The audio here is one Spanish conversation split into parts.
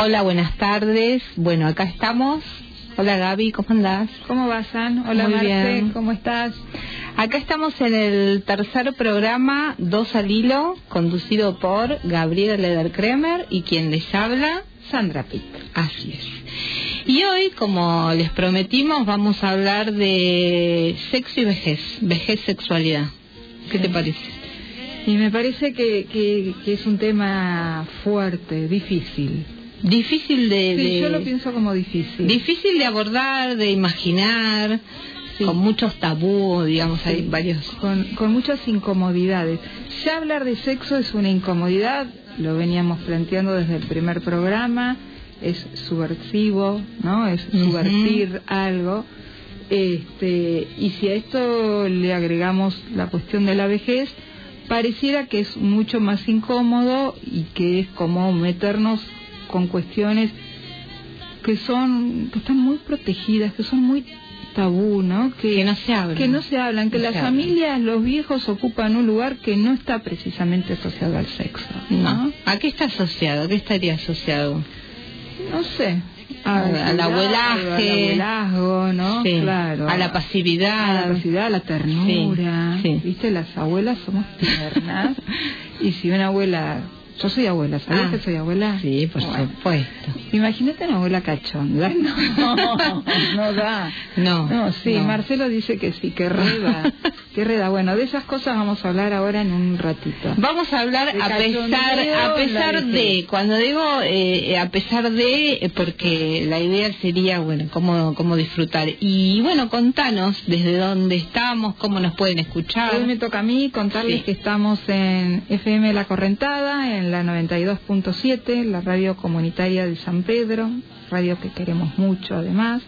Hola, buenas tardes. Bueno, acá estamos. Hola Gaby, ¿cómo andás? ¿Cómo vas, San? Hola Muy Marce, bien. ¿cómo estás? Acá estamos en el tercer programa, Dos al Hilo, conducido por Gabriela Leder Kremer y quien les habla, Sandra Pitt. Así es. Y hoy, como les prometimos, vamos a hablar de sexo y vejez, vejez, sexualidad. ¿Qué Sí. te parece? Y me parece que, que, que es un tema fuerte, difícil. Difícil de... Sí, de- yo lo pienso como difícil. Difícil de abordar, de imaginar, Sí. con muchos tabús, digamos, hay varios... con, con muchas incomodidades. Ya hablar de sexo es una incomodidad, lo veníamos planteando desde el primer programa, es subversivo, ¿no? Es subvertir algo. Este, y si a esto le agregamos la cuestión de la vejez, pareciera que es mucho más incómodo y que es como meternos con cuestiones que son que están muy protegidas, que son muy tabú, ¿no? Que no se hablan. que no se hablan, que No las hablan. familias, los viejos ocupan un lugar que no está precisamente asociado al sexo, No. ¿A qué está asociado? ¿A qué estaría asociado? No sé. Al- abuelaje. Al abuelazgo, ¿no? Sí. Claro. A la pasividad. A la pasividad, a la ternura. Sí, sí. ¿Viste? Las abuelas somos tiernas. y si una abuela. Yo soy abuela, ¿sabes Ah. que soy abuela? Sí, por Bueno. supuesto. Imagínate una abuela cachonda. No, no da. No. No, sí, no. Marcelo dice que sí, que reda. que reda. Bueno, de esas cosas vamos a hablar ahora en un ratito. Vamos a hablar De a pesar a pesar de cuando digo eh, a pesar de eh, porque la idea sería bueno cómo cómo disfrutar y bueno contanos desde dónde estamos cómo nos pueden escuchar Hoy me toca a mí contarles Sí. que estamos en FM La Correntada, en la 92.7, la radio comunitaria de San Pedro, radio que queremos mucho además,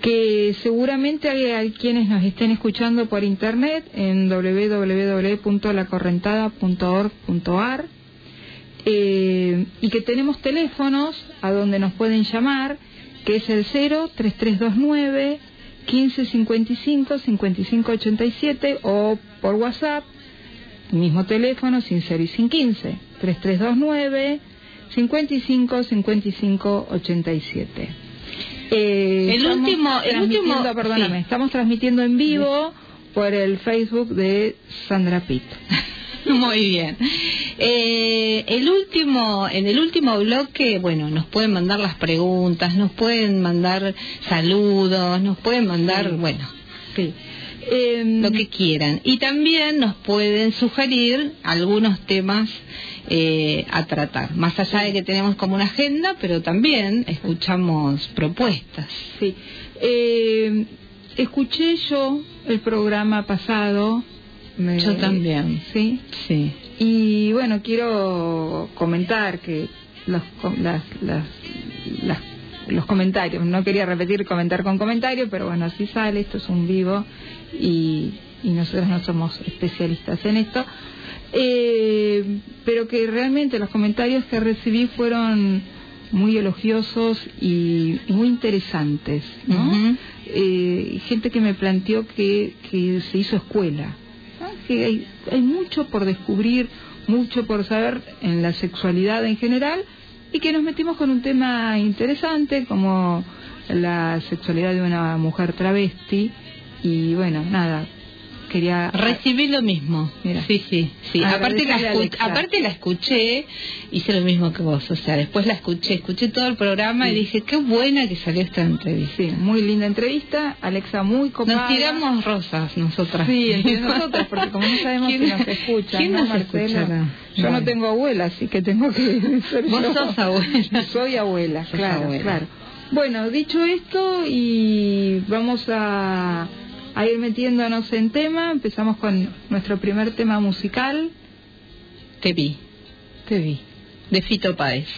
que seguramente hay, quienes nos estén escuchando por internet en www.lacorrentada.org.ar eh, y que tenemos teléfonos a donde nos pueden llamar, que es el 03329 1555 5587 o por WhatsApp, mismo teléfono sin 0 y sin 15, 3329 55 55 87. Eh, El último- el último- perdóname, sí. estamos transmitiendo en vivo por el Facebook de Sandra Pitt. Muy bien. Eh, el último, en el último bloque, bueno, nos pueden mandar las preguntas, nos pueden mandar saludos, nos pueden mandar, Sí. bueno, Sí. Em, lo que quieran. Y también nos pueden sugerir algunos temas eh, a tratar. Más allá de que tenemos como una agenda, pero también escuchamos propuestas. Sí. Eh, escuché yo el programa pasado. me- Yo también. Sí. Sí. Y bueno, quiero comentar que los, las, las, las- los comentarios, no quería repetir comentar con comentario, pero bueno, así sale, esto es un vivo y, y nosotros no somos especialistas en esto. Eh, pero que realmente los comentarios que recibí fueron muy elogiosos y, muy interesantes, ¿no? Eh, gente que me planteó que, que se hizo escuela, ¿no? que hay, hay mucho por descubrir, mucho por saber en la sexualidad en general y que nos metimos con un tema interesante como la sexualidad de una mujer travesti. Y bueno, nada, quería... Recibí lo mismo. Mira. Sí, sí, sí. Aparte la, aparte la escuché, hice lo mismo que vos. O sea, después la escuché, escuché todo el programa y dije, qué buena que salió esta entrevista. Sí, muy linda entrevista, Alexa muy copada. Nos tiramos rosas nosotras. Sí, entre nosotras, porque como no sabemos si ¿Quién- nos escuchan, ¿Quién ¿no, nos escuchará? Yo no tengo abuela, así que tengo que ser Vos yo. sos abuela. Soy abuela, Sos claro, abuela. claro. Bueno, dicho esto, y vamos a, a ir metiéndonos en tema. Empezamos con nuestro primer tema musical. Te vi, Te vi. de Fito Páez.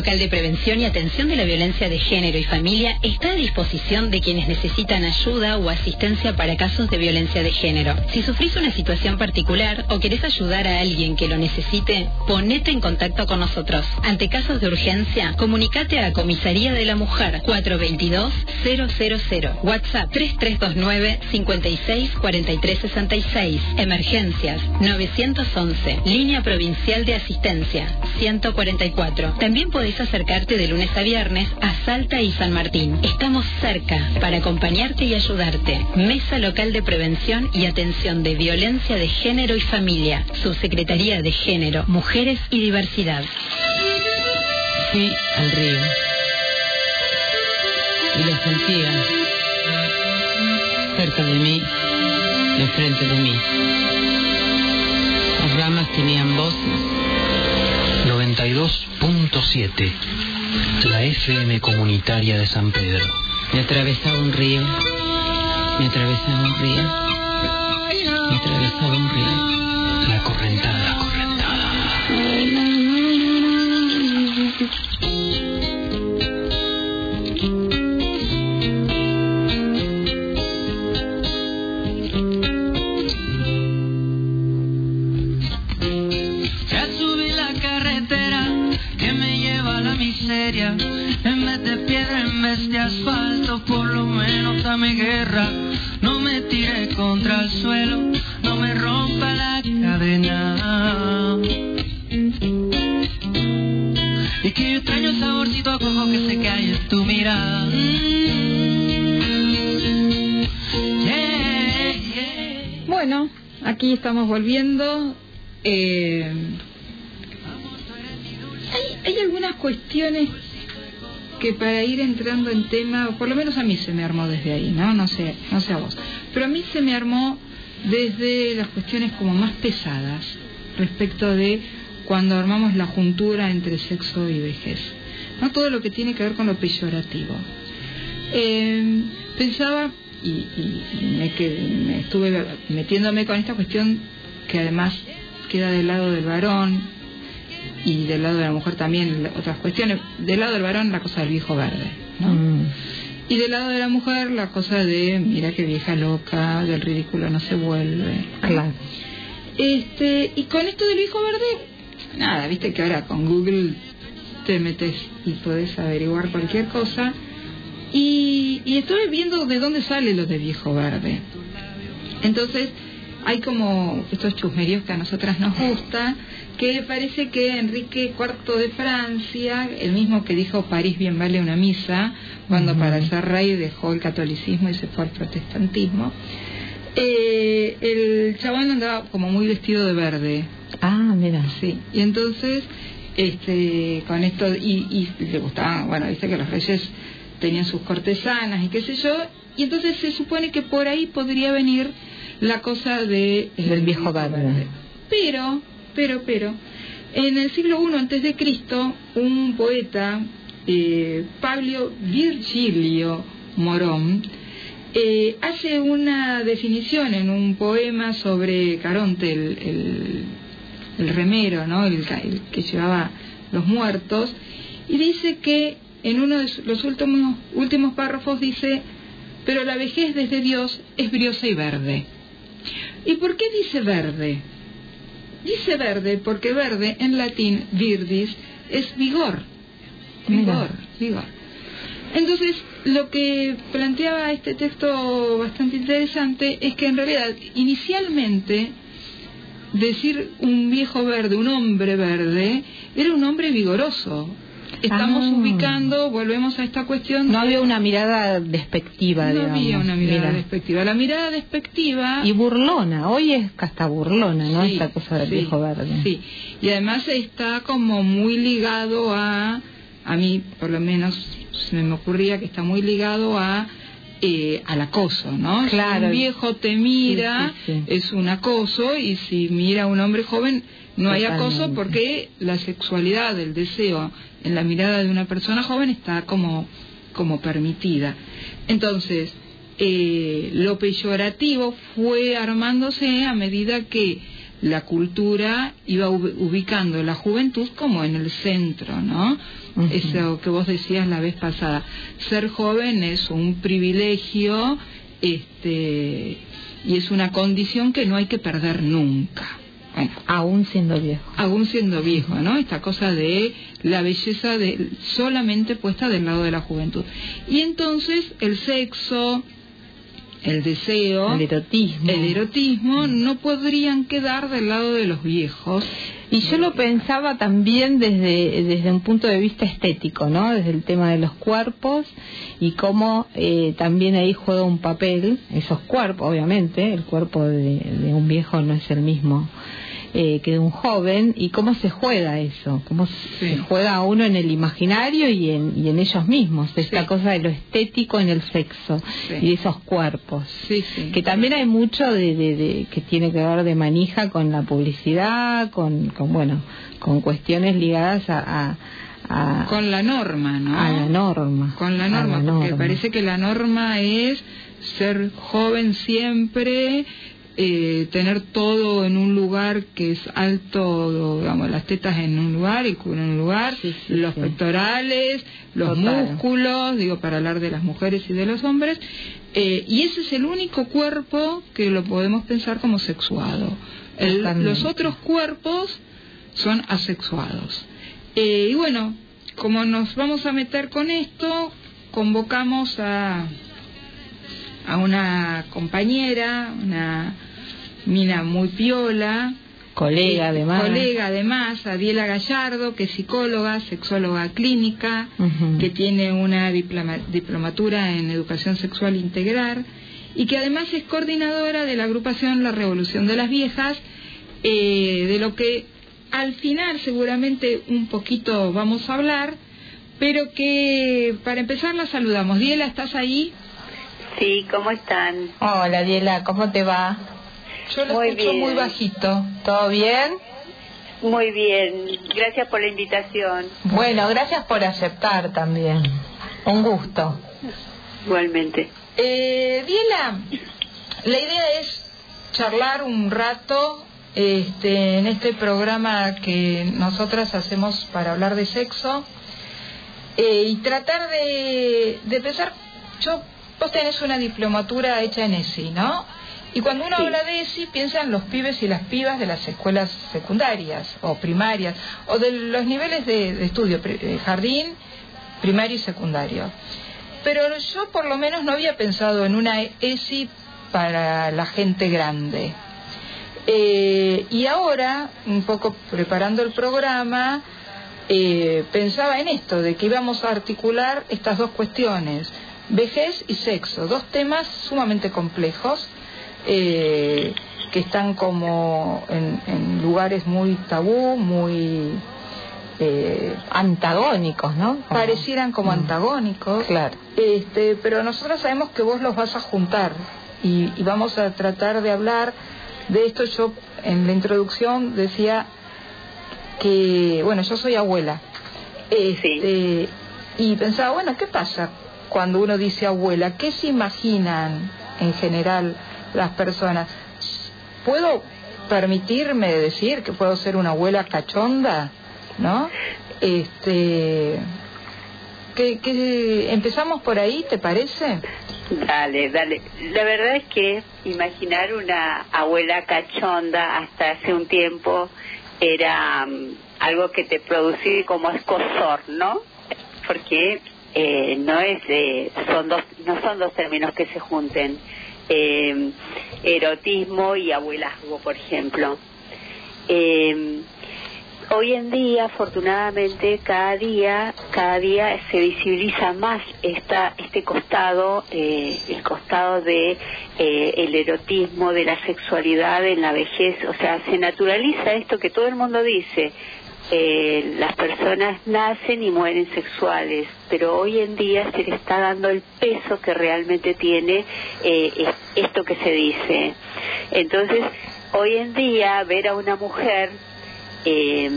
Local de Prevención y Atención de la Violencia de Género y Familia está a disposición de quienes necesitan ayuda o asistencia para casos de violencia de género. Si sufrís una situación particular o querés ayudar a alguien que lo necesite, ponete en contacto con nosotros. Ante casos de urgencia, comunicate a Comisaría de la Mujer 422-000, WhatsApp 3329 56 43 66, Emergencias 911, Línea Provincial de Asistencia 144. También acercarte de lunes a viernes a Salta y San Martín. Estamos cerca para acompañarte y ayudarte. Mesa Local de Prevención y Atención de Violencia de Género y Familia. Subsecretaría de Género, Mujeres y Diversidad. Fui al río y lo sentía cerca de mí, enfrente de mí. Las ramas tenían voces. 92.7 La FM comunitaria de San Pedro. Me atravesaba un río, me atravesaba un río, me atravesaba un río. La correntada, la correntada. Dame guerra. No me tire contra el suelo, no me rompa la cadena. Y que yo extraño el saborcito a coco que se cae en tu mirada. Yeah, yeah. Bueno, aquí estamos volviendo. Eh, hay, hay algunas cuestiones que para ir entrando en tema, por lo menos a mí se me armó desde ahí, ¿no? No sé, no sé a vos. Pero a mí se me armó desde las cuestiones como más pesadas respecto de cuando armamos la juntura entre sexo y vejez. No todo lo que tiene que ver con lo peyorativo. Eh, pensaba y, y- me, me estuve metiéndome con esta cuestión que además queda del lado del varón y del lado de la mujer también otras cuestiones. Del lado del varón la cosa del viejo verde, ¿no? Mm. Y del lado de la mujer la cosa de mira qué vieja loca, del ridículo no se vuelve. Claro. Este, y con esto del viejo verde, nada, viste que ahora con Google te metes y podés averiguar cualquier cosa. Y, y estuve viendo de dónde sale lo de viejo verde. Entonces, hay como estos chusmeríos que a nosotras nos gusta, que parece que Enrique IV de Francia, el mismo que dijo París bien vale una misa, cuando para ser rey dejó el catolicismo y se fue al protestantismo, eh, el chabón andaba como muy vestido de verde. Ah, mira. Sí, y entonces, este, con esto, y, y le gustaba, bueno, dice que los reyes tenían sus cortesanas y qué sé yo, y entonces se supone que por ahí podría venir la cosa de el Del viejo verde. Pero, pero, pero, en el siglo I antes de Cristo, un poeta, eh, Pablo Virgilio Morón, eh, hace una definición en un poema sobre Caronte, el, el- el remero, ¿no? El, el que llevaba los muertos, y dice que en uno de los últimos, últimos párrafos dice, pero la vejez desde Dios es briosa y verde. ¿Y por qué dice verde? Dice verde porque verde en latín virdis es vigor. Vigor, vigor. Entonces, lo que planteaba este texto bastante interesante es que en realidad, inicialmente, decir un viejo verde, un hombre verde, era un hombre vigoroso. Estamos Ah. ubicando, volvemos a esta cuestión. No había una mirada despectiva, no digamos. había una mirada Mira. despectiva. La mirada despectiva Y burlona, hoy es hasta burlona, ¿no? Sí, Esta cosa del sí, viejo verde. Sí, y además está como muy ligado a, a mí por lo menos se me ocurría que está muy ligado a eh, al acoso, ¿no? Claro. Si un viejo te mira, sí. es un acoso, y si mira a un hombre joven, no hay acoso porque la sexualidad, el deseo en la mirada de una persona joven está como, como permitida. Entonces, eh, lo peyorativo fue armándose a medida que la cultura iba ub- ubicando la juventud como en el centro, ¿no? Ujú. Eso que vos decías la vez pasada. Ser joven es un privilegio este, y es una condición que no hay que perder nunca. Aún siendo viejo. aún siendo viejo, ¿no? Esta cosa de la belleza de, solamente puesta del lado de la juventud. Y entonces el sexo, el deseo, El erotismo. el erotismo no podrían quedar del lado de los viejos. Y yo lo pensaba también desde, desde un punto de vista estético, ¿no? Desde el tema de los cuerpos y cómo eh, también ahí juega un papel esos cuerpos, obviamente, el cuerpo de, de un viejo no es el mismo eh, que de un joven y cómo se juega eso, cómo se juega uno en el imaginario y en, y en ellos mismos, esta Sí. cosa de lo estético en el sexo Sí. y de esos cuerpos que también hay mucho de, de- de- que tiene que ver de manija con la publicidad, con, con bueno, con cuestiones ligadas a, a, a- Con la norma, ¿no? a la norma. Con la a norma, porque norma. parece que la norma es ser joven siempre, eh, tener todo en un lugar que es alto, digamos, las tetas en un lugar, el culo en un lugar, Sí, sí, los sí. pectorales, los Total. músculos, digo, para hablar de las mujeres y de los hombres, eh, y ese es el único cuerpo que lo podemos pensar como sexuado. El- los otros cuerpos son asexuados. Eh, y bueno, como nos vamos a meter con esto, convocamos a, a una compañera, una mina muy piola, colega eh, además. colega además, Adiela Gallardo, que es psicóloga, sexóloga clínica, que tiene una diploma- diplomatura en educación sexual integral y que además es coordinadora de la agrupación La Revolución de las Viejas, eh, de lo que al final seguramente un poquito vamos a hablar, pero que para empezar la saludamos. Diela, ¿estás ahí? Sí, ¿cómo están? Hola Diela, ¿cómo te va? Yo lo Muy escucho bien. muy bajito. ¿Todo bien? Muy bien, gracias por la invitación. Bueno, gracias por aceptar también. Un gusto. Igualmente. Eh, Diela, la idea es charlar un rato este, en este programa que nosotras hacemos para hablar de sexo eh, y tratar de, de pensar, yo, vos tenés una diplomatura hecha en ESI, ¿no? Y cuando uno Sí. habla de ESI piensa en los pibes y las pibas de las escuelas secundarias o primarias o de los niveles de, de estudio, eh, jardín, primario y secundario. Pero yo por lo menos no había pensado en una ESI para la gente grande. Eh, y ahora, un poco preparando el programa, eh, pensaba en esto, de que íbamos a articular estas dos cuestiones, vejez y sexo, dos temas sumamente complejos. Eh, que están como en, en lugares muy tabú, muy eh, antagónicos, ¿no? Parecieran como Mm. antagónicos. Claro. Este, pero nosotros sabemos que vos los vas a juntar y, y vamos a tratar de hablar de esto. Yo en la introducción decía que, bueno, yo soy abuela. Este, Y pensaba, bueno, ¿qué pasa cuando uno dice abuela? ¿Qué se imaginan en general las personas? ¿Puedo permitirme decir que puedo ser una abuela cachonda? ¿No? Este, que, que empezamos por ahí, ¿te parece? Dale, dale. La verdad es que imaginar una abuela cachonda hasta hace un tiempo era mm, algo que te producía como escosor, ¿no? Porque eh, no es son dos no son dos términos que se junten. Eh, erotismo y abuelazgo, por ejemplo. Eh, hoy en día, afortunadamente, cada día, cada día se visibiliza más esta, este costado, eh, el costado de eh, el erotismo, de la sexualidad en la vejez. O sea, se naturaliza esto que todo el mundo dice. Eh, las personas nacen y mueren sexuales, pero hoy en día se le está dando el peso que realmente tiene eh, es- esto que se dice. Entonces, hoy en día ver a una mujer eh,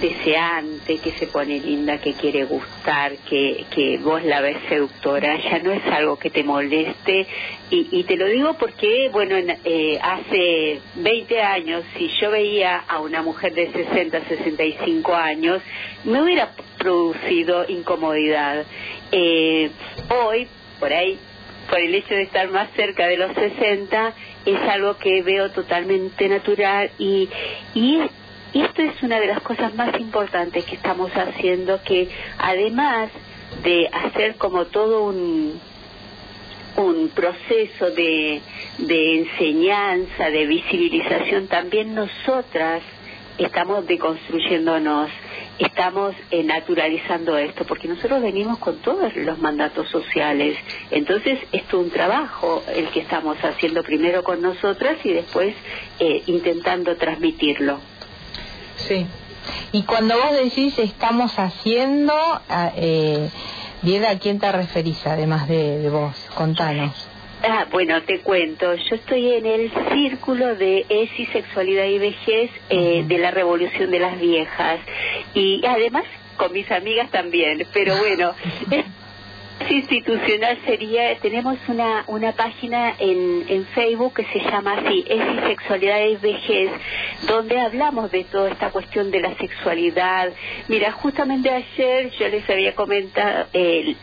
deseante, que se pone linda, que quiere gustar, que, que vos la ves seductora, ya no es algo que te moleste. Y, y te lo digo porque, bueno, en- eh, hace 20 años, si yo veía a una mujer de 60, 65 años, me hubiera producido incomodidad. Eh, hoy, por ahí, por el hecho de estar más cerca de los 60, es algo que veo totalmente natural y, y, y esto es una de las cosas más importantes que estamos haciendo, que además de hacer como todo un, un proceso de, de enseñanza, de visibilización, también nosotras estamos deconstruyéndonos, estamos eh, naturalizando esto, porque nosotros venimos con todos los mandatos sociales. Entonces, esto es un trabajo el que estamos haciendo primero con nosotras y después eh, intentando transmitirlo. Sí. Y cuando vos decís estamos haciendo, a- eh, Diego, ¿a quién te referís además de, de vos? Contanos. Ah, bueno, te cuento. Yo estoy en el círculo de ESI, Sexualidad y Vejez eh, de la Revolución de las Viejas. Y además con mis amigas también. Pero bueno, institucional sería, tenemos una, una página en, en Facebook que se llama así, ESI, Sexualidad y Vejez, donde hablamos de toda esta cuestión de la sexualidad. Mira, justamente ayer yo les había comentado, eh,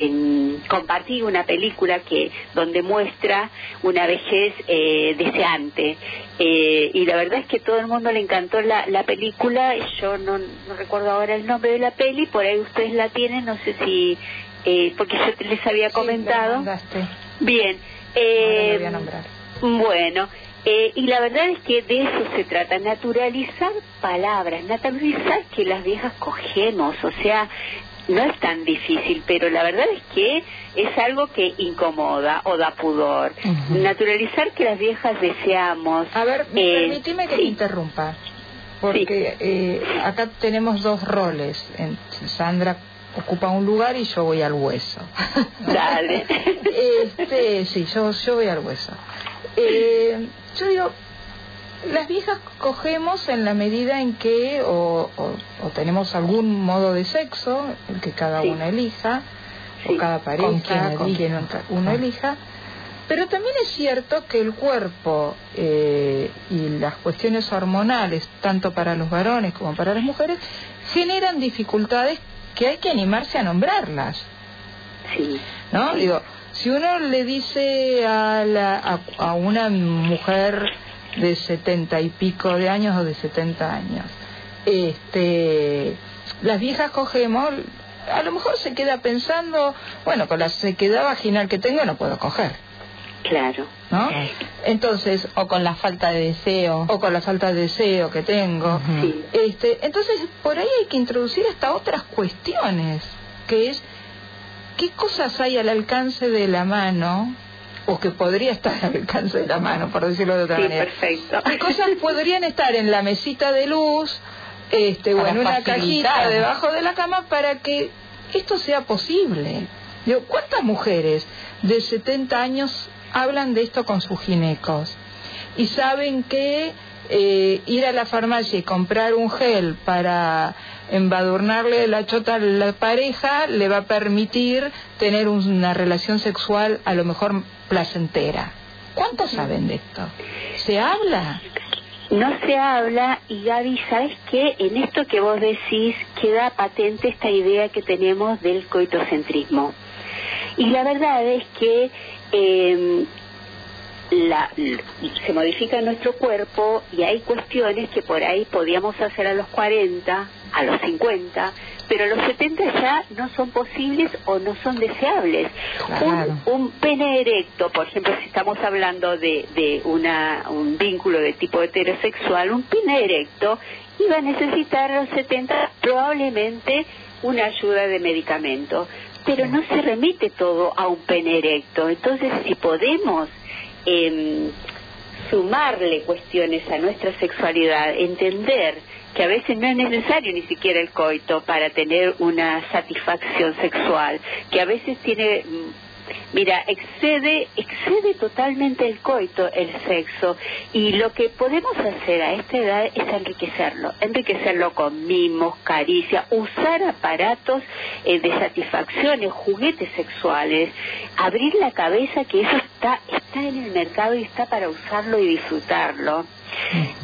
en- compartí una película que donde muestra una vejez eh, deseante. Eh, y la verdad es que todo el mundo le encantó la, la película, yo no, no recuerdo ahora el nombre de la peli, por ahí ustedes la tienen, no sé si, eh, porque yo les había Sí, comentado. mandaste. Bien. Eh, voy a nombrar. bueno, eh, y la verdad es que de eso se trata, naturalizar palabras, naturalizar que las viejas cogemos, o sea, no es tan difícil, pero la verdad es que es algo que incomoda o da pudor. Naturalizar que las viejas deseamos. A ver, eh, permíteme que te sí. interrumpa, porque eh, acá tenemos dos roles. En- Sandra ocupa un lugar y yo voy al hueso. Dale. este, sí, yo, yo voy al hueso. Eh, yo digo, las viejas cogemos en la medida en que o, o- o tenemos algún modo de sexo, el que cada Sí. uno elija, Sí. o cada pareja, Con quien con quien uno Ah. elija. Pero también es cierto que el cuerpo eh, y las cuestiones hormonales, tanto para los varones como para las mujeres, generan dificultades que hay que animarse a nombrarlas. Sí. ¿no? Sí. Digo, si uno le dice a, la, a, a una mujer de setenta y pico de años o de setenta años, este, las viejas cogemos, a lo mejor se queda pensando, bueno, con la sequedad vaginal que tengo no puedo coger. Claro. ¿no? Entonces, O con la falta de deseo. o con la falta de deseo que tengo. Sí. Este, entonces, por ahí hay que introducir hasta otras cuestiones, que es qué cosas hay al alcance de la mano, o que podría estar al alcance de la mano, por decirlo de otra Sí, manera. perfecto. ¿Qué cosas podrían estar en la mesita de luz este, o en una facilitar. cajita debajo de la cama para que esto sea posible? Digo, ¿Cuántas mujeres de 70 años hablan de esto con sus ginecos? Y saben que eh, ir a la farmacia y comprar un gel para embadurnarle la chota a la pareja le va a permitir tener una relación sexual a lo mejor placentera. ¿Cuántos saben de esto? ¿Se habla? No se habla y Gaby, ¿sabes qué? En esto que vos decís queda patente esta idea que tenemos del coitocentrismo. Y la verdad es que eh, la- se modifica nuestro cuerpo y hay cuestiones que por ahí podíamos hacer a los 40, a los 50, pero a los 70 ya no son posibles o no son deseables. Claro. Un, un pene erecto, por ejemplo, si estamos hablando de, de una, un vínculo de tipo heterosexual, un pene erecto iba a necesitar a los 70 probablemente una ayuda de medicamento, pero no se remite todo a un pene erecto. Entonces, si podemos em, sumarle cuestiones a nuestra sexualidad, entender que a veces no es necesario ni siquiera el coito para tener una satisfacción sexual, que a veces tiene, mira, excede, excede totalmente el coito, el sexo, y lo que podemos hacer a esta edad es enriquecerlo, enriquecerlo con mimos, caricias, usar aparatos eh, de satisfacciones, juguetes sexuales, abrir la cabeza que eso está, está en el mercado y está para usarlo y disfrutarlo.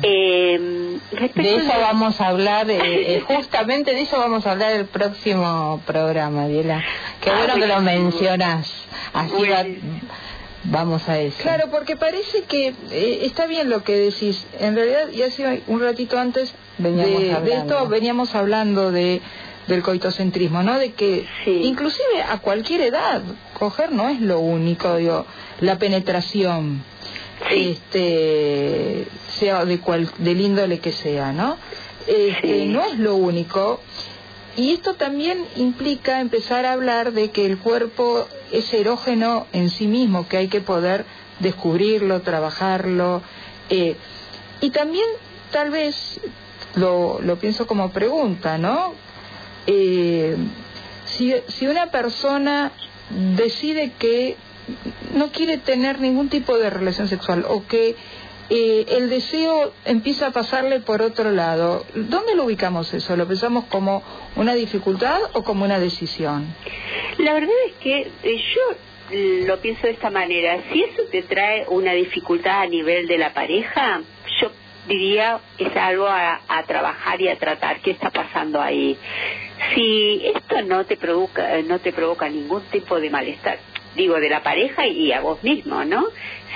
Eh, respecto De eso de- vamos a hablar, eh, eh, justamente de eso vamos a hablar el próximo programa, Diela. Qué Ah, bueno que lo mencionas. Así va- vamos a eso. Claro, porque parece que eh, está bien lo que decís. En realidad, ya hace un ratito antes Veníamos de, de esto veníamos hablando de del coitocentrismo, ¿no? De que Sí. inclusive a cualquier edad coger no es lo único, digo, la penetración, Sí. este, sea de cual, del índole que sea, ¿no? Este, Sí. No es lo único. Y esto también implica empezar a hablar de que el cuerpo es erógeno en sí mismo, que hay que poder descubrirlo, trabajarlo. eh, y también, tal vez, lo, lo pienso como pregunta, ¿no? Eh, si, si una persona decide que no quiere tener ningún tipo de relación sexual o que eh, el deseo empieza a pasarle por otro lado, ¿dónde lo ubicamos eso? ¿Lo pensamos como una dificultad o como una decisión? La verdad es que eh, yo lo pienso de esta manera. Si eso te trae una dificultad a nivel de la pareja, yo diría es algo a, a trabajar y a tratar. ¿Qué está pasando ahí? Si esto no te provoca, no te provoca ningún tipo de malestar, digo de la pareja y a vos mismo, ¿no?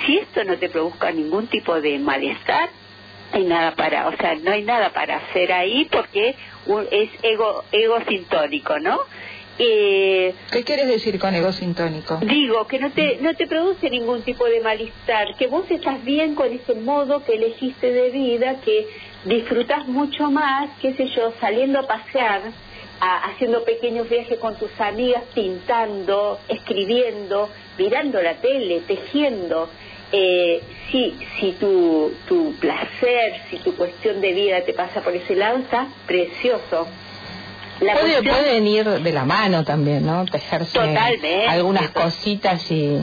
Si esto no te provoca ningún tipo de malestar, hay nada para, o sea, no hay nada para hacer ahí porque es ego, ego sintónico, ¿no? Eh, ¿Qué quieres decir con ego sintónico? Digo, que no te, no te produce ningún tipo de malestar, que vos estás bien con ese modo que elegiste de vida, que disfrutás mucho más, qué sé yo, saliendo a pasear, a- haciendo pequeños viajes con tus amigas, pintando, escribiendo, mirando la tele, tejiendo. Eh, si si tu, tu placer, si tu cuestión de vida te pasa por ese lado, está precioso. La Puede- cuestión- pueden ir de la mano también, ¿no? Tejerse Totalmente. algunas cositas y,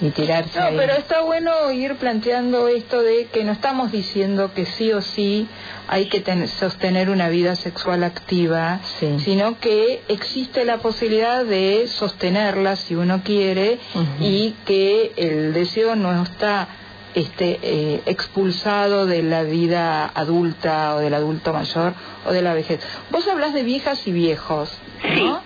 y tirarse. No, ahí. pero está bueno ir planteando esto de que no estamos diciendo que sí o sí hay que ten- sostener una vida sexual activa, Sí. sino que existe la posibilidad de sostenerla si uno quiere y que el deseo no está este, eh, expulsado de la vida adulta o del adulto mayor o de la vejez. Vos hablas de viejas y viejos, ¿no?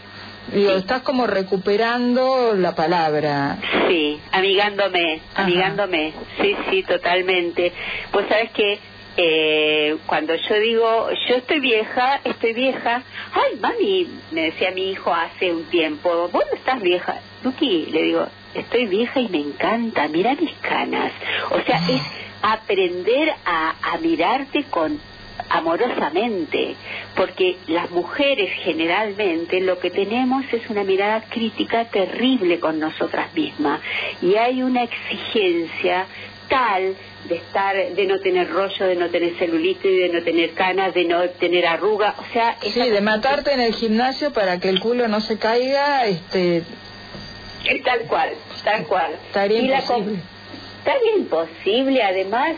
Digo, Sí. estás como recuperando la palabra. Sí, amigándome, Ajá. amigándome, sí, sí, totalmente. Pues sabes que eh, cuando yo digo, yo estoy vieja, estoy vieja, ay, mami, me decía mi hijo hace un tiempo, vos no estás vieja, Duki, le digo, estoy vieja y me encanta, mira mis canas. O sea, es aprender a, a mirarte con amorosamente, porque las mujeres generalmente lo que tenemos es una mirada crítica terrible con nosotras mismas y hay una exigencia tal de estar, de no tener rollo, de no tener celulite, de no tener canas, de no tener arruga, o sea, sí, de matarte en el gimnasio para que el culo no se caiga, este, tal cual, tal cual. Estaría imposible. estaría imposible, además.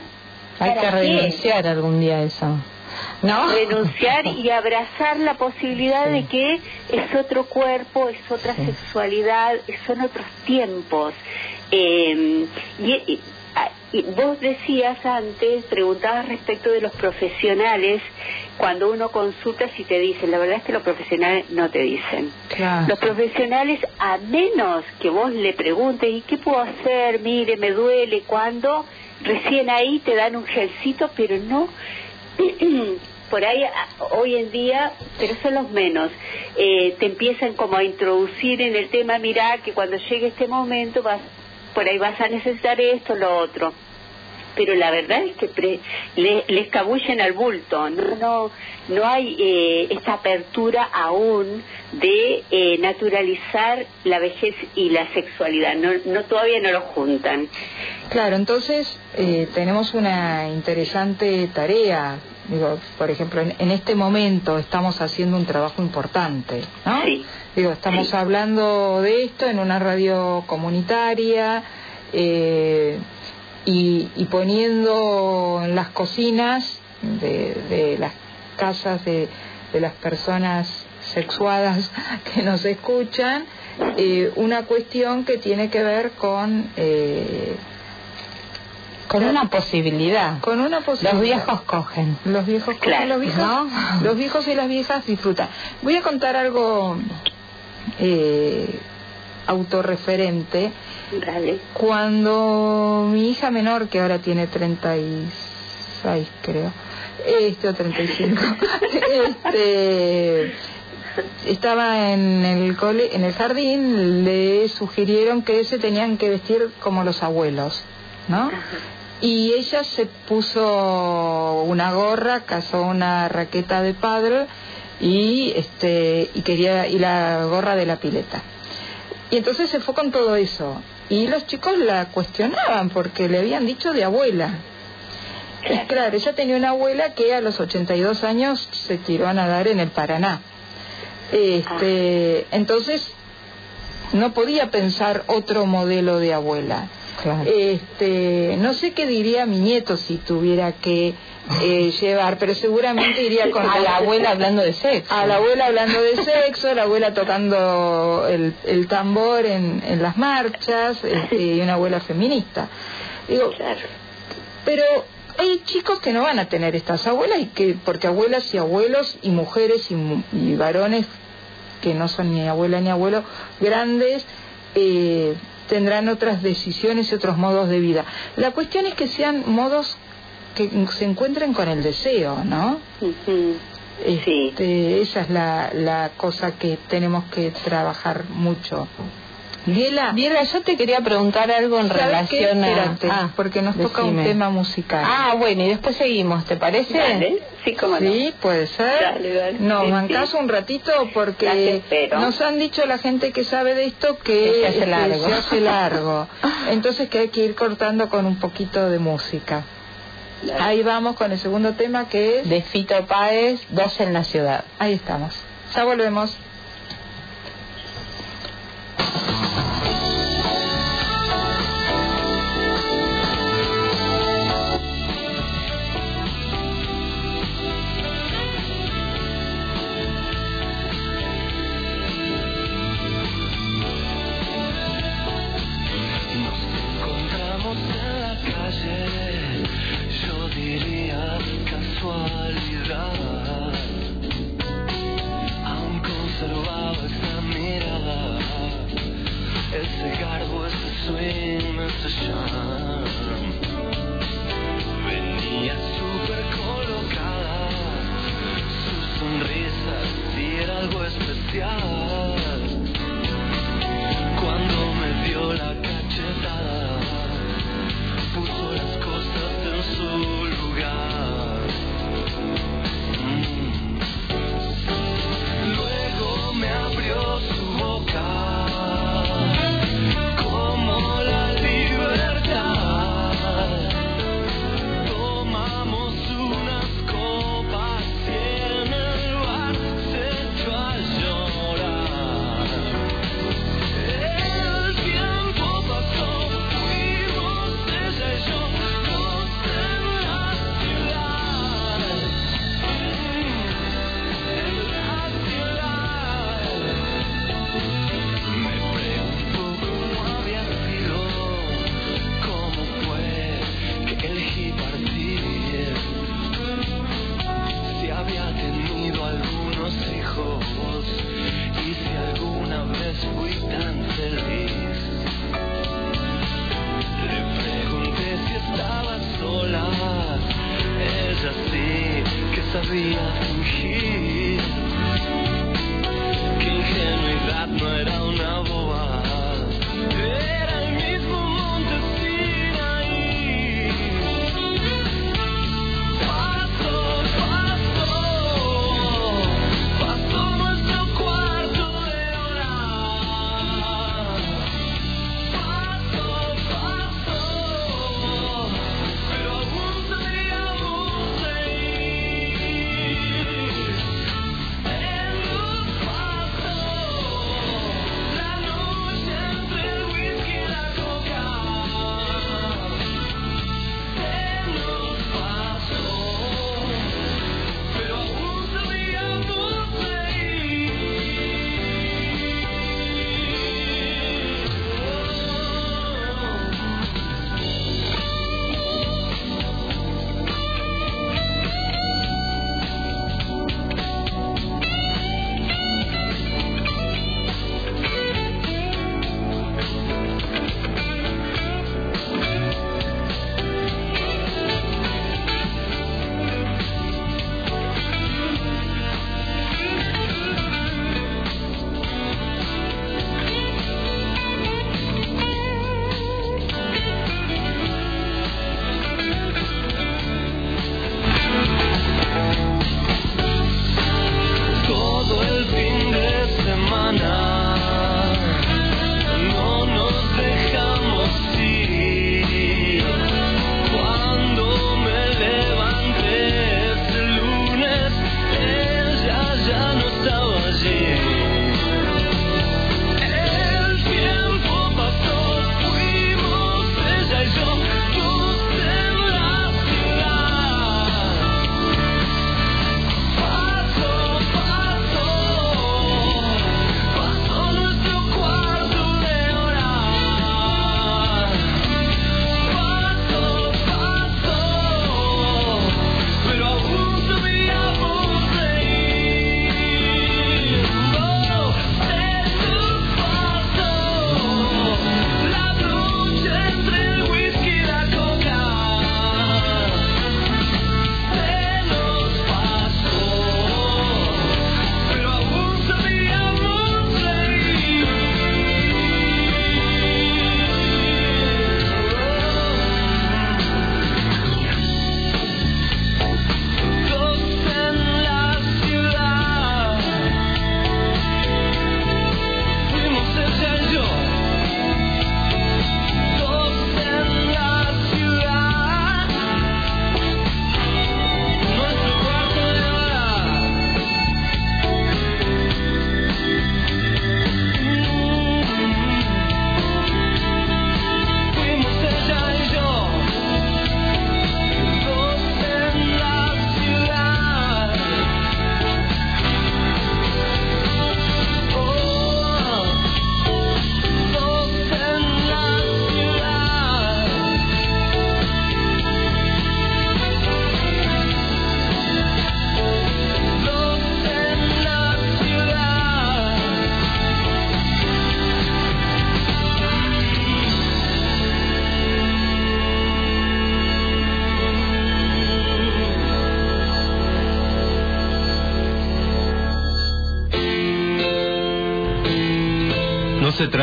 Hay que renunciar algún día a eso. ¿No? Renunciar y abrazar la posibilidad de que es otro cuerpo, es otra sexualidad, son otros tiempos. Eh, y, y vos decías antes, preguntabas respecto de los profesionales, cuando uno consulta si te dicen, la verdad es que los profesionales no te dicen. Los profesionales, a menos que vos le preguntes, ¿y qué puedo hacer? Mire, me duele, cuando recién ahí te dan un gelcito, pero no... por ahí hoy en día, pero son los menos, eh, te empiezan como a introducir en el tema, mira que cuando llegue este momento vas por ahí vas a necesitar esto, lo otro. Pero la verdad es que le, escabullen al bulto, no, no, no hay eh, esta apertura aún de eh, naturalizar la vejez y la sexualidad, no, no todavía no lo juntan. Claro, entonces eh, tenemos una interesante tarea digo, por ejemplo, en, este momento estamos haciendo un trabajo importante, ¿no? Sí. Digo, estamos hablando de esto en una radio comunitaria eh, y, poniendo en las cocinas de, las casas de, las personas sexuadas que nos escuchan eh, una cuestión que tiene que ver con eh, con una posibilidad. Con una posibilidad. Los viejos cogen. Los viejos cogen, los viejos, los viejos y las viejas disfrutan. Voy a contar algo eh, autorreferente. Cuando mi hija menor, que ahora tiene 36, creo, este o 35, este, estaba en el cole, en el jardín, le sugirieron que se tenían que vestir como los abuelos, ¿no? y ella se puso una gorra, casó una raqueta de padre y este y quería y la gorra de la pileta. Y entonces se fue con todo eso y los chicos la cuestionaban porque le habían dicho de abuela. Y claro, ella tenía una abuela que a los 82 años se tiró a nadar en el Paraná. Este, entonces no podía pensar otro modelo de abuela. Este, no sé qué diría mi nieto si tuviera que eh, llevar, pero seguramente iría con a la abuela hablando de sexo. A la abuela hablando de sexo, la abuela tocando el, el tambor en, en, las marchas, este, y una abuela feminista. Digo, pero hay chicos que no van a tener estas abuelas y que porque abuelas y abuelos y mujeres y, y varones que no son ni abuela ni abuelo grandes eh, tendrán otras decisiones y otros modos de vida. La cuestión es que sean modos que se encuentren con el deseo, ¿no? Este, esa es la, la cosa que tenemos que trabajar mucho. Viela, yo te quería preguntar algo en relación a... Ah, porque nos toca un tema musical. Ah, bueno, y después seguimos, ¿te parece? Sí, cómo Sí, puede ser. No, Nos un ratito porque nos han dicho la gente que sabe de esto que, se, hace largo. se hace largo. Entonces que hay que ir cortando con un poquito de música. Ahí vamos con el segundo tema que es... De Fito Páez, Dos en la Ciudad. Ahí estamos. Ya volvemos.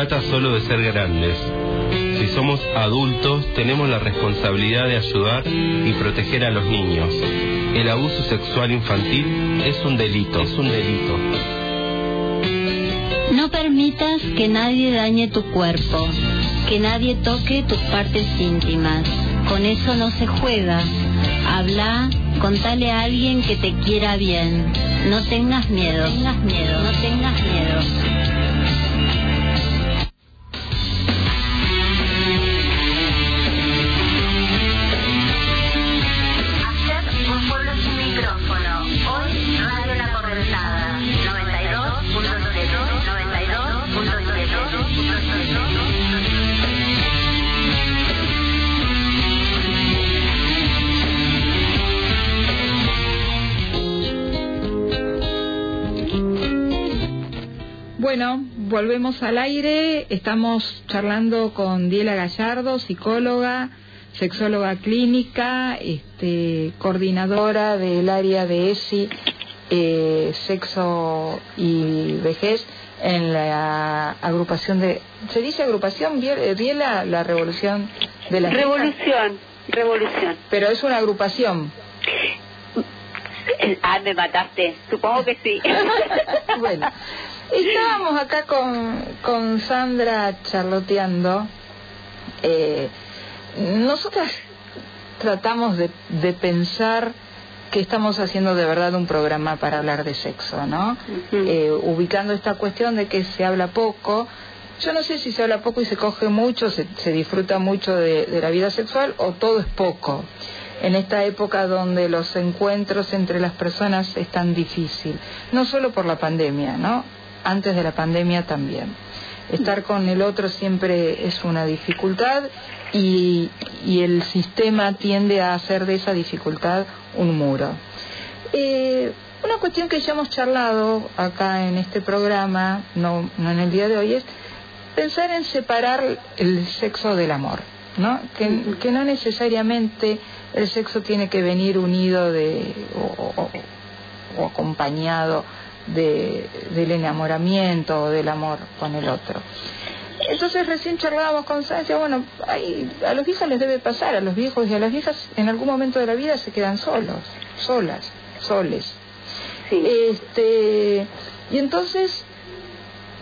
Trata solo de ser grandes. Si somos adultos, tenemos la responsabilidad de ayudar y proteger a los niños. El abuso sexual infantil es un delito, es un delito. No permitas que nadie dañe tu cuerpo, que nadie toque tus partes íntimas. Con eso no se juega. Habla, contale a alguien que te quiera bien. No tengas miedo, no tengas miedo, no tengas miedo. Bueno, volvemos al aire. Estamos charlando con Diela Gallardo, psicóloga, sexóloga clínica, este, coordinadora del área de ESI, eh, sexo y vejez en la agrupación de. ¿Se dice agrupación? Vie- Diela, la revolución de las Revolución, revolución. Pero es una agrupación. Ah, me mataste. Supongo que sí. bueno, estábamos acá con, con Sandra charloteando. Eh, nosotras tratamos de, de pensar que estamos haciendo de verdad un programa para hablar de sexo, ¿no? Eh, ubicando esta cuestión de que se habla poco. Yo no sé si se habla poco y se coge mucho, se, se disfruta mucho de, de la vida sexual o todo es poco. En esta época donde los encuentros entre las personas es tan difícil, no solo por la pandemia, ¿no? Antes de la pandemia también. Estar con el otro siempre es una dificultad y, y el sistema tiende a hacer de esa dificultad un muro. Eh, una cuestión que ya hemos charlado acá en este programa, no, no en el día de hoy, es pensar en separar el sexo del amor, ¿no? Que, que no necesariamente el sexo tiene que venir unido de o, acompañado de, del enamoramiento o del amor con el otro. Entonces recién charlábamos con Sánchez, bueno, hay- a los viejos les debe pasar, a los viejos y a las viejas en algún momento de la vida se quedan solos, solas, soles. Este, y entonces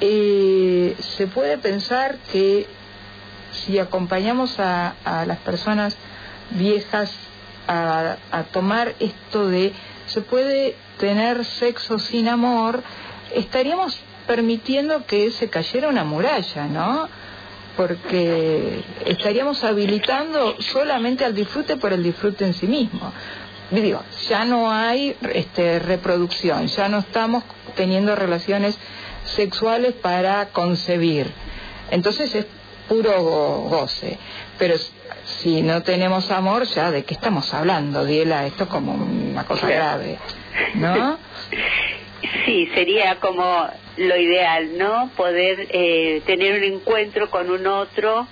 eh, se puede pensar que si acompañamos a, a las personas viejas a, a tomar esto de se puede tener sexo sin amor, estaríamos permitiendo que se cayera una muralla, ¿no? Porque estaríamos habilitando solamente al disfrute por el disfrute en sí mismo. Digo, ya no hay este, reproducción, ya no estamos teniendo relaciones sexuales para concebir. Entonces es puro go- goce. Pero si no tenemos amor, ya de qué estamos hablando, Diela, esto es como una cosa grave, ¿no? Sí, sería como lo ideal, ¿no? Poder eh, tener un encuentro con un otro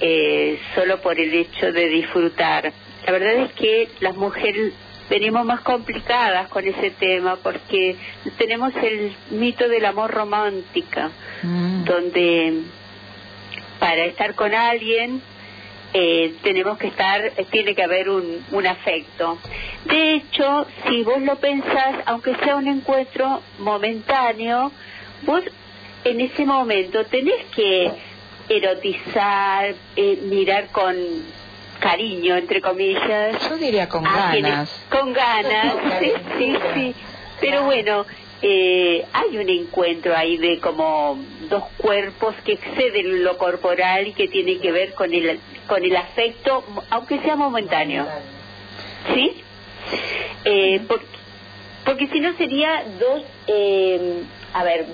eh, solo por el hecho de disfrutar. La verdad es que las mujeres venimos más complicadas con ese tema porque tenemos el mito del amor romántica, donde para estar con alguien eh, tenemos que estar, tiene que haber un, un afecto. De hecho, si vos lo pensás, aunque sea un encuentro momentáneo, vos en ese momento tenés que erotizar, eh, mirar con cariño, entre comillas. Yo diría con quienes- ganas. Con ganas, sí, sí, sí. Pero bueno, eh, hay un encuentro ahí de como dos cuerpos que exceden lo corporal y que tiene que ver con el, con el afecto, aunque sea momentáneo. ¿Sí? Eh, por- porque si no sería dos, eh, a ver,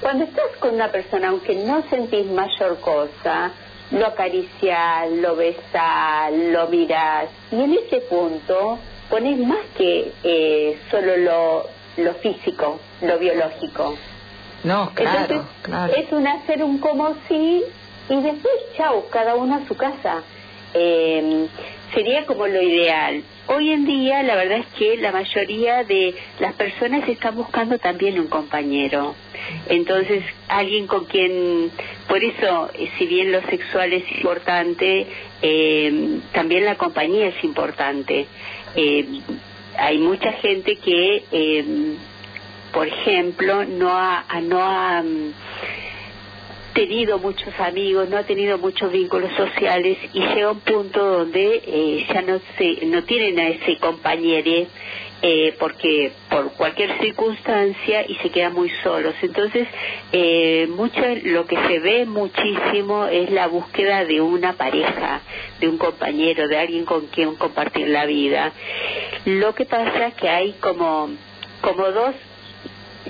cuando estás con una persona, aunque no sentís mayor cosa, lo acaricias, lo besas, lo miras, y en ese punto pones más que eh, solo lo, lo físico, lo biológico. No, claro, Entonces, claro. es un hacer un como si y después, chau, cada uno a su casa. Eh, sería como lo ideal. Hoy en día, la verdad es que la mayoría de las personas están buscando también un compañero. Entonces, alguien con quien Por eso, eh, si bien lo sexual es importante, eh, también la compañía es importante. Eh, hay mucha gente que, eh, por ejemplo, no ha, no ha mm, tenido muchos amigos, no ha tenido muchos vínculos sociales y llega un punto donde eh, ya no se, no tienen a ese compañero eh, porque por cualquier circunstancia y se quedan muy solos. Entonces, eh, mucho lo que se ve muchísimo es la búsqueda de una pareja, de un compañero, de alguien con quien compartir la vida. Lo que pasa es que hay como como dos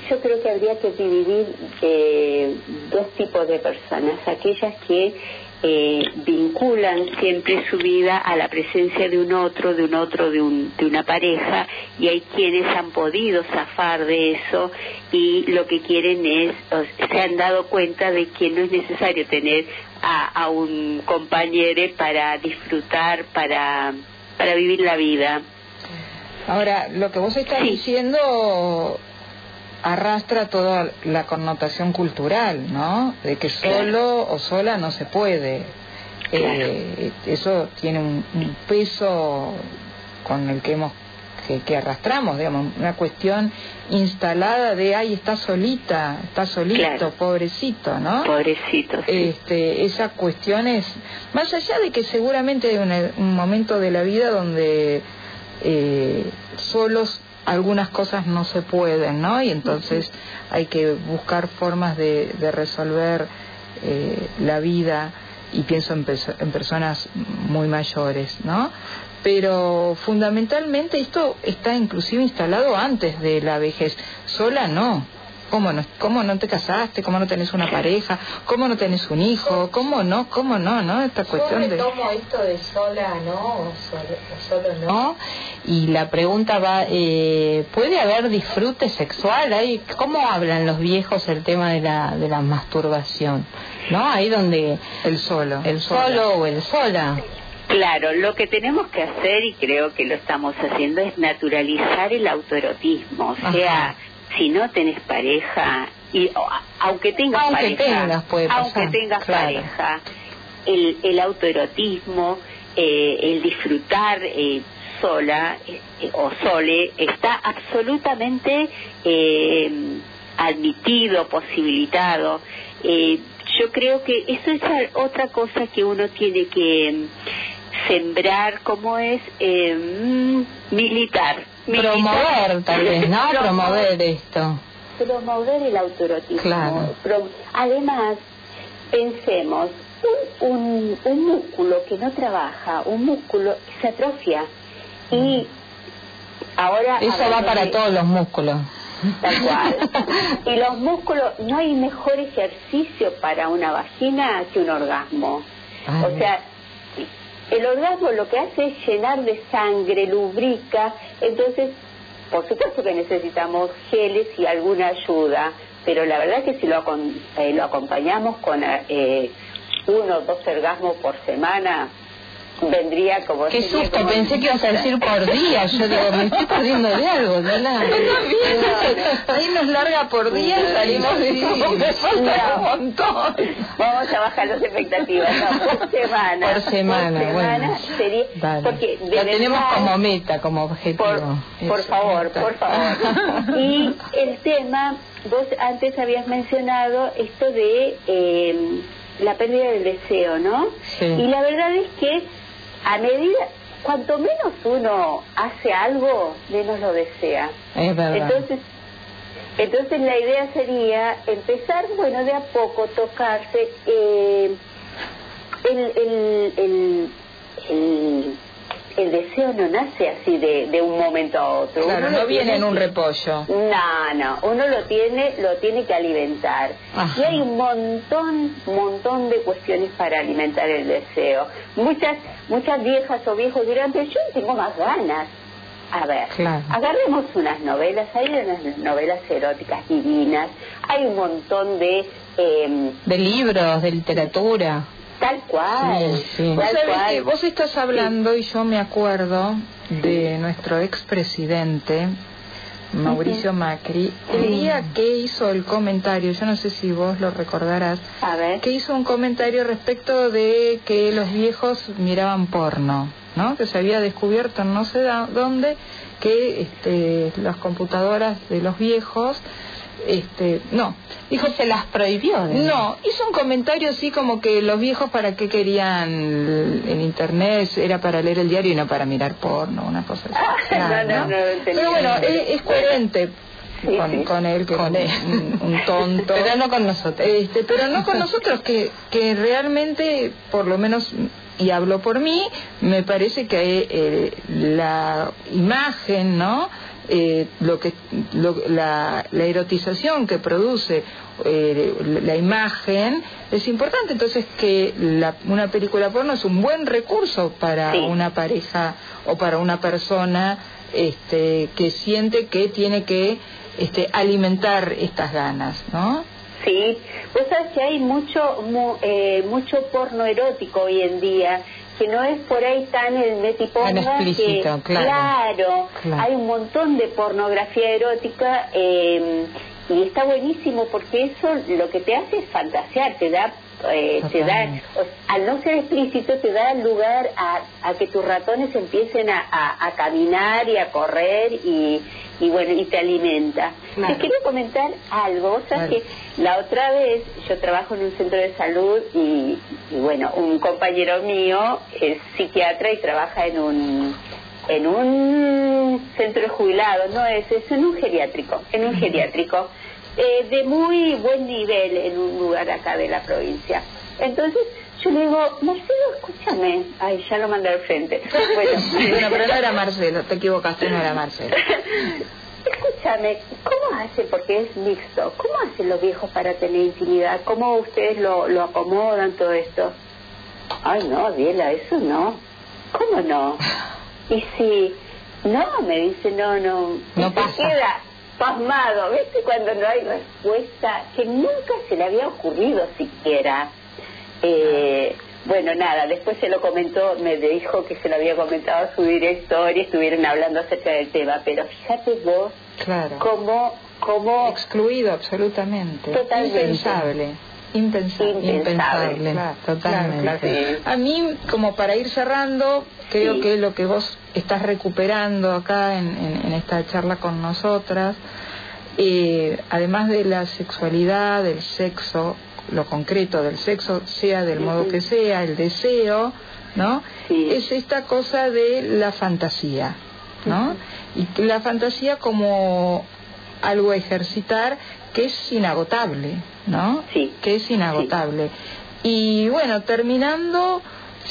yo creo que habría que dividir eh, dos tipos de personas, aquellas que eh, vinculan siempre su vida a la presencia de un otro, de un otro, de, un, de una pareja, y hay quienes han podido zafar de eso y lo que quieren es, o se han dado cuenta de que no es necesario tener a, a un compañero para disfrutar, para, para vivir la vida. Ahora, lo que vos estás diciendo arrastra toda la connotación cultural, ¿no? De que solo o sola no se puede. Eh, eso tiene un, un peso con el que hemos que, que arrastramos, digamos, una cuestión instalada de, ay, está solita, está solito, Claro. pobrecito, ¿no? Pobrecito. sí. Este, esa cuestión es, más allá de que seguramente hay una- un momento de la vida donde eh, solos algunas cosas no se pueden, ¿no? Y entonces hay que buscar formas de, de resolver eh, la vida y pienso en, perso- en personas muy mayores, ¿no? Pero fundamentalmente esto está inclusive instalado antes de la vejez. Sola no. ¿Cómo no, cómo no te casaste? ¿Cómo no tenés una pareja? ¿Cómo no tenés un hijo? ¿Cómo no? ¿Cómo no? ¿No? Esta cuestión Yo de... retomo esto de sola no o solo, o solo no. Y la pregunta va, eh, ¿puede haber disfrute sexual? Ahí, ¿Cómo hablan los viejos el tema de la, de la masturbación? ¿No? Ahí donde... El solo. El solo o el sola. Claro, lo que tenemos que hacer, y creo que lo estamos haciendo, es naturalizar el autoerotismo. O Ajá. Si no tenés pareja, y aunque tengas Aunque pareja, tengas, puede pasar, aunque tengas claro. pareja, el, el autoerotismo, eh, el disfrutar eh, sola eh, o sole, está absolutamente eh, admitido, posibilitado. Eh, yo creo que eso es otra cosa que uno tiene que mm, sembrar, como es mm, militar. Promover, tal vez, ¿no? Promover. Esto. promover el autoerotismo. Claro. Pro- Además, pensemos, un, un, un músculo que no trabaja, un músculo se atrofia. Y ahora... Eso va para de- todos los músculos. Tal cual. Y los músculos, no hay mejor ejercicio para una vagina que un orgasmo. Ay. O sea, el orgasmo lo que hace es llenar de sangre, lubrica, entonces, por supuesto que necesitamos geles y alguna ayuda, pero la verdad que si lo, eh, lo acompañamos con eh, uno o dos orgasmos por semana, vendría como... Qué sería susto, como- pensé que ibas a decir por día. Yo digo, me estoy perdiendo de algo, ¿no? Ahí nos larga por día y salimos de me falta No. un montón. Vamos a bajar las expectativas, no, por semana. Por semana, bueno. sería, Dale. porque de Lo tenemos como meta, como objetivo. por, por favor, por favor. Y el tema, vos antes habías mencionado esto de eh, la pérdida del deseo, ¿no? Sí. Y la verdad es que a medida, cuanto menos uno hace algo, menos lo desea. Es verdad. Entonces, entonces la idea sería empezar, bueno, de a poco tocarse. Eh, el, el, el, el, el deseo no nace así de, de un momento a otro. Claro, Uno no viene en un repollo. no, no, uno lo tiene, lo tiene que alimentar. Ajá. Y hay un montón, montón de cuestiones para alimentar el deseo. Muchas, muchas viejas o viejos dirán, pero yo tengo más ganas. A ver, Claro. agarremos unas novelas, hay unas novelas eróticas divinas, hay un montón de eh, De libros, de literatura. Tal cual, Sí, sí. Tal cual. que vos estás hablando y yo me acuerdo de nuestro expresidente Mauricio Macri, el día que hizo el comentario, yo no sé si vos lo recordarás, A ver. que hizo un comentario respecto de que los viejos miraban porno, ¿no? Que se había descubierto no sé dónde que este, las computadoras de los viejos, este, no, dijo se las prohibió. de- no, hizo un comentario así como que los viejos para qué querían el, el internet, era para leer el diario y no para mirar porno, una cosa así. Ah, no, no. Pero bueno, es, es coherente Sí, con, sí. con él, que Con es él. Un, un tonto. Pero no con nosotros. Este, pero no con nosotros, que, que realmente, por lo menos, y hablo por mí, me parece que eh, la imagen, ¿no? Eh, lo que lo- la, la erotización que produce eh, la imagen es importante entonces que la- una película porno es un buen recurso para Sí. una pareja o para una persona este, que siente que tiene que este, alimentar estas ganas, ¿no? Sí, vos sabés que hay mucho mu- eh, mucho porno erótico hoy en día que no es por ahí tan el que, Claro. hay un montón de pornografía erótica eh, y está buenísimo porque eso lo que te hace es fantasear, te da eh, te da, o- al no ser explícito te da lugar a, a que tus ratones empiecen a, a- a caminar y a correr y, y bueno y te alimenta. Claro. Te quería comentar algo, Claro. que la otra vez yo trabajo en un centro de salud y, y bueno, un compañero mío es psiquiatra y trabaja en un en un centro de jubilados, no es, es en un geriátrico, en un geriátrico eh, de muy buen nivel en un lugar acá de la provincia. Entonces yo le digo, Marcelo, escúchame. Ay, ya lo mandé al frente. Bueno, bueno, pero no era Marcelo, te equivocaste, no era Marcelo. Escúchame, ¿cómo hace, porque es mixto, cómo hacen los viejos para tener intimidad? ¿Cómo ustedes lo, lo acomodan todo esto? Ay, no, Diela, eso no. ¿Cómo no? Y si, no, me dice, no, no. No pasa. Queda pasmado, ¿viste? Cuando no hay respuesta, que nunca se le había ocurrido siquiera. Eh, bueno, nada, después se lo comentó, me dijo que se lo había comentado a su director y estuvieron hablando acerca del tema, pero fíjate vos Claro. cómo, cómo Excluido absolutamente. Totalmente. Impensable. Impensable. Impensable. Claro, Totalmente. claro, claro. Sí. A mí, como para ir cerrando, creo Sí. que lo que vos estás recuperando acá en, en- en esta charla con nosotras, eh, además de la sexualidad, del sexo, lo concreto del sexo, sea del modo que sea, el deseo, ¿no? Sí. Es esta cosa de la fantasía, ¿no? Y la fantasía como algo a ejercitar que es inagotable, ¿no? Sí. Que es inagotable. Y bueno, terminando,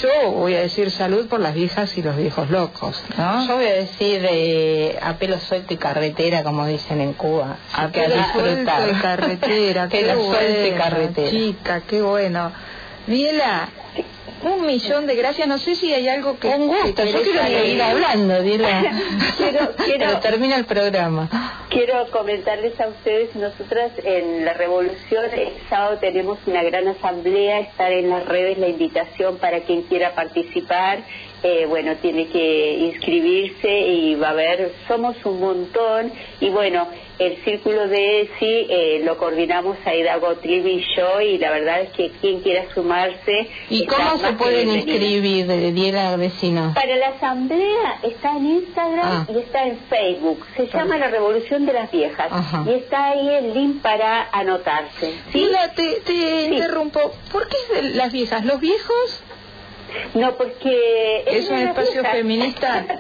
yo voy a decir salud por las viejas y los viejos locos, ¿no? Yo voy a decir eh, a pelo suelto y carretera, como dicen en Cuba. Así A que a pelo suelto y carretera, qué Pelo suelto y bueno, carretera. chica, qué bueno. Viela, un millón de gracias. No sé si hay algo que Un gusto, que yo quiero seguir hablando, Dila. Quiero- quiero- Pero termina el programa. Quiero comentarles a ustedes, nosotras en la Revolución, el sábado tenemos una gran asamblea, estar en las redes la invitación para quien quiera participar, eh, bueno, tiene que inscribirse y va a haber, somos un montón, y bueno, el círculo de ESI eh, lo coordinamos Aida Gottlieb y yo, y la verdad es que quien quiera sumarse... ¿Y cómo se pueden inscribir, eh, Diela Vecino? Para la asamblea está en Instagram Ah. y está en Facebook. Se llama La Revolución de las Viejas. Ajá. Y está ahí el link para anotarse. ¿sí? Te, te interrumpo. ¿Por qué las viejas? ¿Los viejos? No, porque... ¿Es un espacio feminista?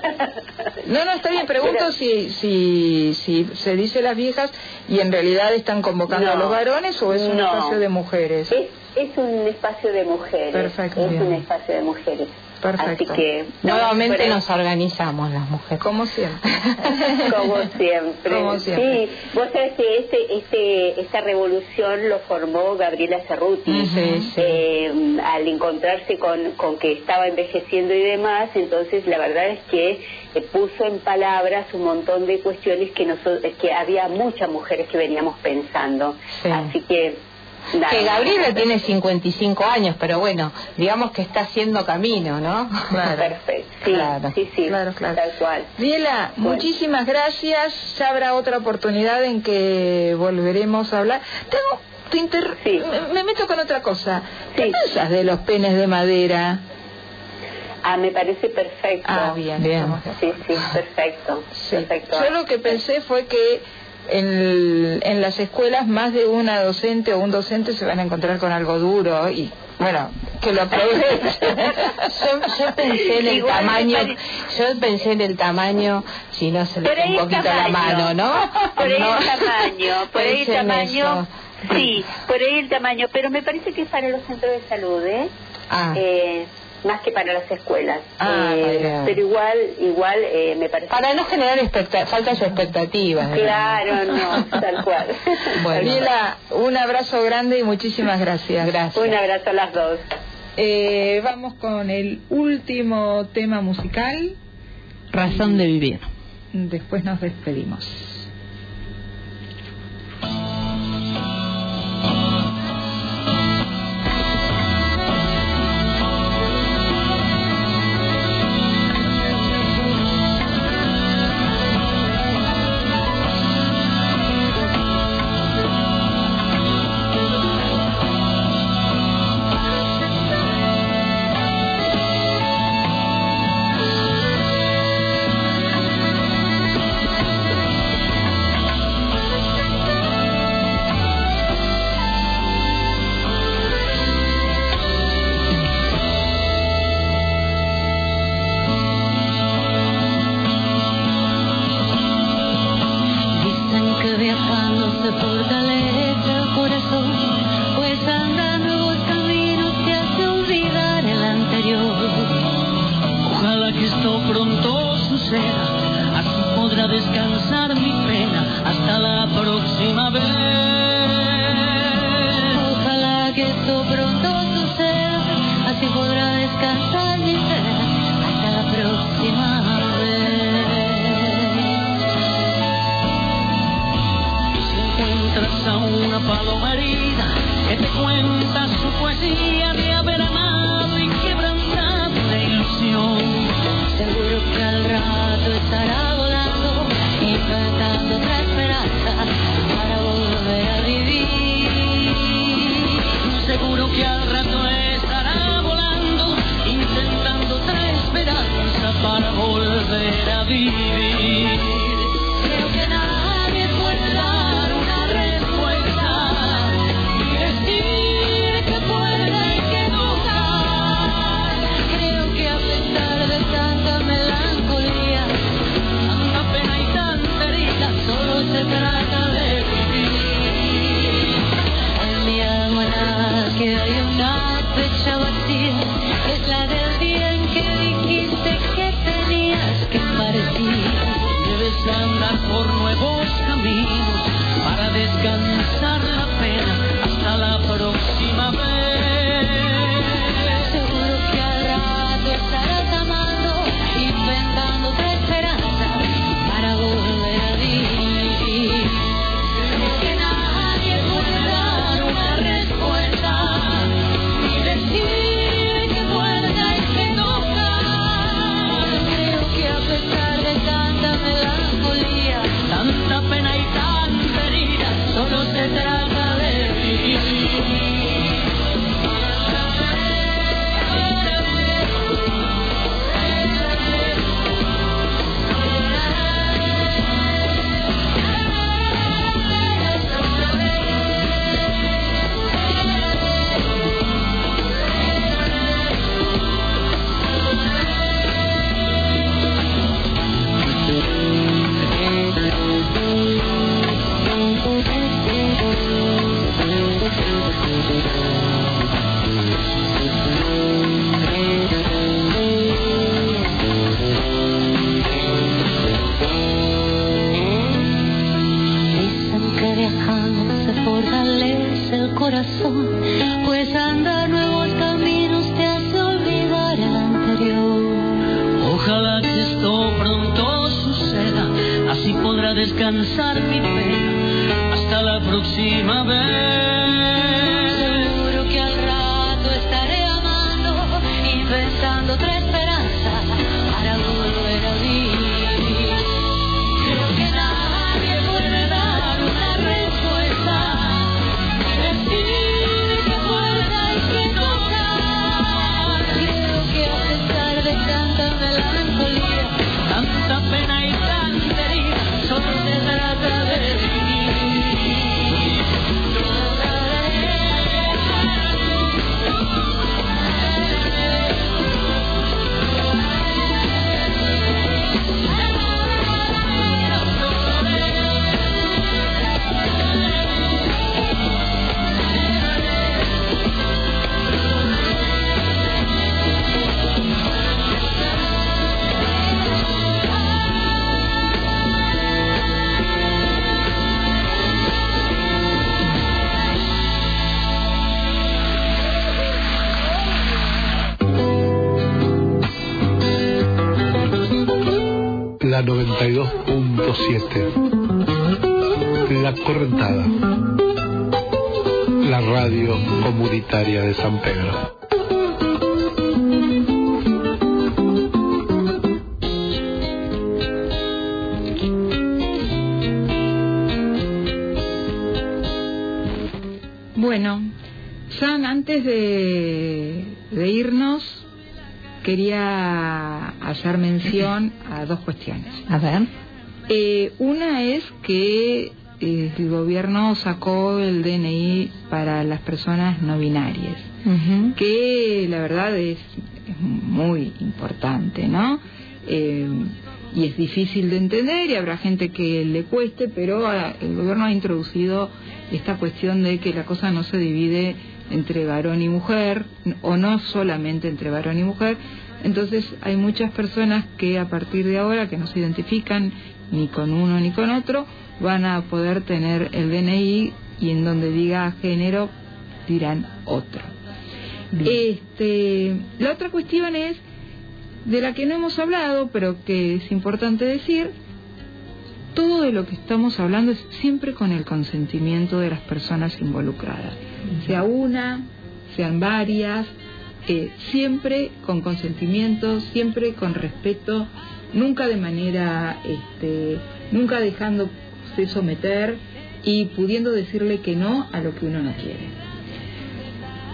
No, no, está bien. Pregunto Pero- si, si, si se dice las viejas y en realidad están convocando No. a los varones o es un No. espacio de mujeres. Es, es un espacio de mujeres. Perfecto, Es bien. un espacio de mujeres. Perfecto. Así que... Nuevamente pero- nos organizamos las mujeres. Como siempre. Como siempre. Como siempre. Sí, vos sabés que este, este, esta revolución lo formó Gabriela Cerruti. Eh, al encontrarse con, con que estaba envejeciendo y demás, entonces la verdad es que eh, puso en palabras un montón de cuestiones que, nosotros, que había muchas mujeres que veníamos pensando. Sí. Así que que Gabriela tiene 55 años, pero bueno, digamos que está haciendo camino, ¿no? Claro. Perfecto. Sí, Claro. sí, sí. Claro, claro. Tal cual. Viela, muchísimas gracias. Ya habrá otra oportunidad en que volveremos a hablar. Tengo, te inter- Sí. me, me meto con otra cosa. ¿Qué Sí. piensas de los penes de madera? Ah, me parece perfecto. Ah, bien. Bien. Sí, sí, perfecto. Sí. Perfecto. Yo lo que pensé fue que en, el- en las escuelas más de una docente o un docente se van a encontrar con algo duro y bueno, que lo aprovechen. Yo, yo pensé en el Igual tamaño, yo pensé en el tamaño, si no se le ahí un poquito la mano, ¿no? Por ahí No. el tamaño, por ahí el tamaño. eso. Sí, por ahí el tamaño, pero me parece que es para los centros de salud, ¿eh? Ah, Eh, más que para las escuelas. Ah, Eh, pero igual, igual eh, me parece. para no generar expecta faltas de expectativas. digamos. Claro, no, tal cual. Bueno. Viela, un abrazo grande y muchísimas gracias. Gracias. Un abrazo a las dos. Eh, vamos con el último tema musical. Razón de vivir. Después nos despedimos. 92.7. La Correntada. La radio comunitaria de San Pedro. Bueno, San, antes de, de irnos, quería hacer mención a dos cuestiones. A ver. Eh, una es que eh, el gobierno sacó el DNI para las personas no binarias, que la verdad es, es muy importante, ¿no? Eh, y es difícil de entender y habrá gente que le cueste, pero el gobierno ha introducido esta cuestión de que la cosa no se divide entre varón y mujer, o no solamente entre varón y mujer. Entonces hay muchas personas que a partir de ahora que no se identifican ni con uno ni con otro, van a poder tener el DNI y en donde diga género dirán otro. Este, la otra cuestión es de la que no hemos hablado, pero que es importante decir, todo de lo que estamos hablando es siempre con el consentimiento de las personas involucradas, sea una, sean varias, eh, siempre con consentimiento, siempre con respeto, nunca de manera, este, nunca dejándose someter y pudiendo decirle que no a lo que uno no quiere.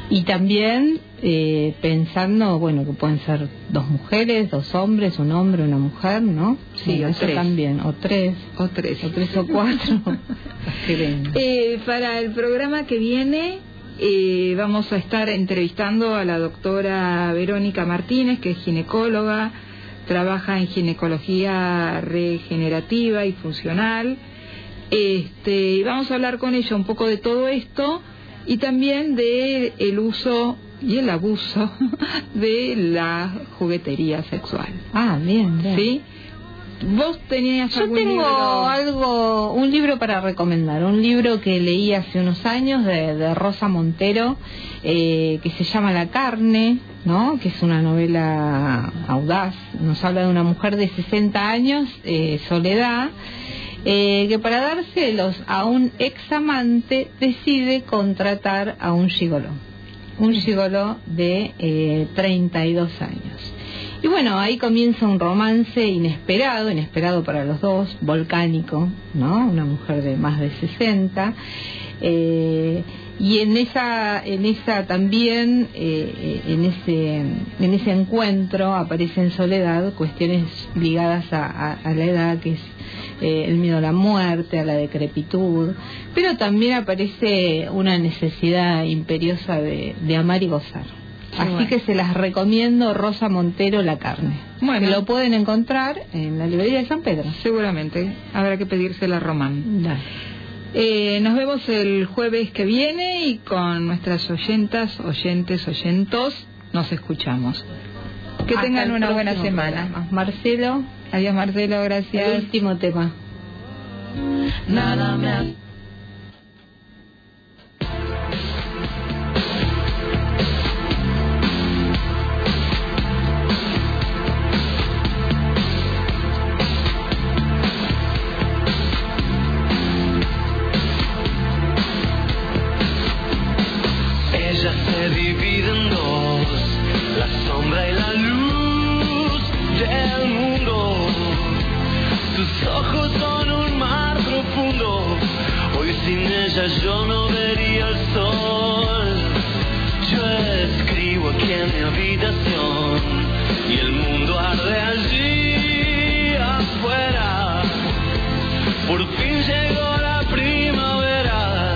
Y también eh, pensando, bueno, que pueden ser dos mujeres, dos hombres, un hombre, una mujer, ¿no? Sí, o eso tres. también, o tres, O tres. o tres o cuatro. Eh, para el programa que viene eh, vamos a estar entrevistando a la doctora Verónica Martínez, que es ginecóloga, trabaja en ginecología regenerativa y funcional. Este, y vamos a hablar con ella un poco de todo esto y también de el uso y el abuso de la juguetería sexual. Ah, bien, bien. ¿Sí? ¿Vos tenías Yo algún tengo libro? algo, un libro para recomendar, un libro que leí hace unos años de, de Rosa Montero, eh, que se llama La carne, ¿no? Que es una novela audaz, nos habla de una mujer de 60 años, eh, Soledad, eh, que para dárselos a un examante decide contratar a un gigoló, un gigoló de eh, 32 años. Y bueno, ahí comienza un romance inesperado, inesperado para los dos, volcánico, ¿no? Una mujer de más de 60. eh, y en esa, en esa también, eh, en ese, en ese encuentro aparece en soledad cuestiones ligadas a, la edad, que es eh, el miedo a la muerte, a la decrepitud, pero también aparece una necesidad imperiosa de amar y gozar. Así bueno. que se las recomiendo Rosa Montero La Carne. Bueno. Que lo pueden encontrar en la librería de San Pedro. Seguramente, habrá que pedírsela a Román. Dale. Eh, nos vemos el jueves que viene y con nuestras oyentas, oyentes, oyentos, nos escuchamos. Que Hasta tengan el una buena semana. programa. Marcelo, Adiós Marcelo, el gracias. último tema. Nada me yo no vería el sol. Yo escribo aquí en mi habitación y el mundo arde allí afuera. Por fin llegó la primavera,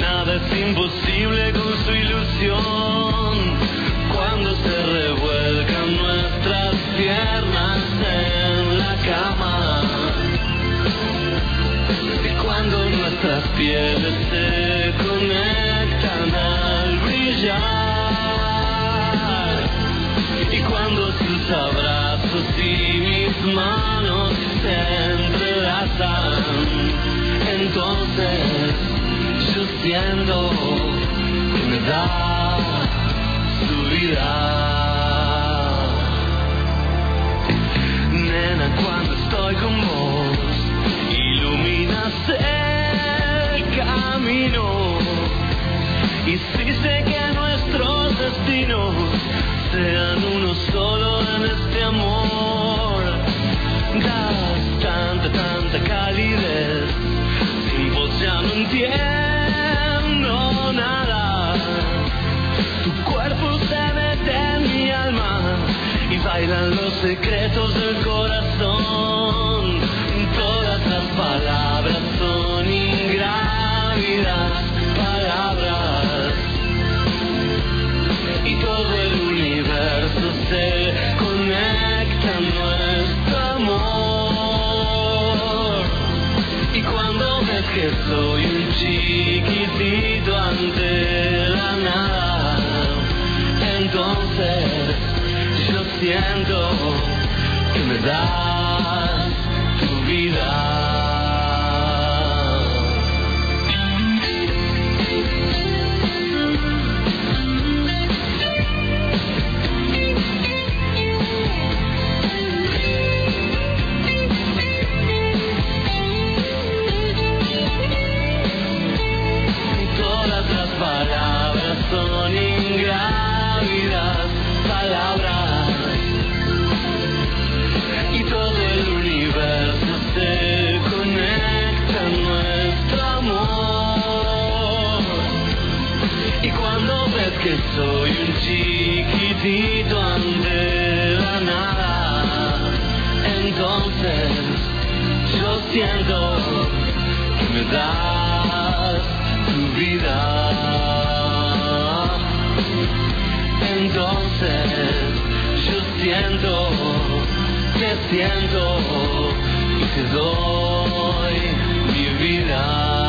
nada es imposible con su ilusión. Manos se entrelazan. Entonces yo siento que me da su vida. Nena, cuando estoy con vos, iluminas el camino. Y si sé que nuestros destinos sean uno solo en este amor, das tanta, tanta calidez. Sin vos ya no entiendo nada. Tu cuerpo se mete en mi alma y bailan los secretos del corazón. Todas las palabras son ingrávidas palabras y todo el universo se conecta que soy un chiquitito ante la nada, entonces yo siento que me das tu vida. Chiquitito ante la nada, entonces yo siento que me das tu vida. Entonces yo siento, te siento y te doy mi vida.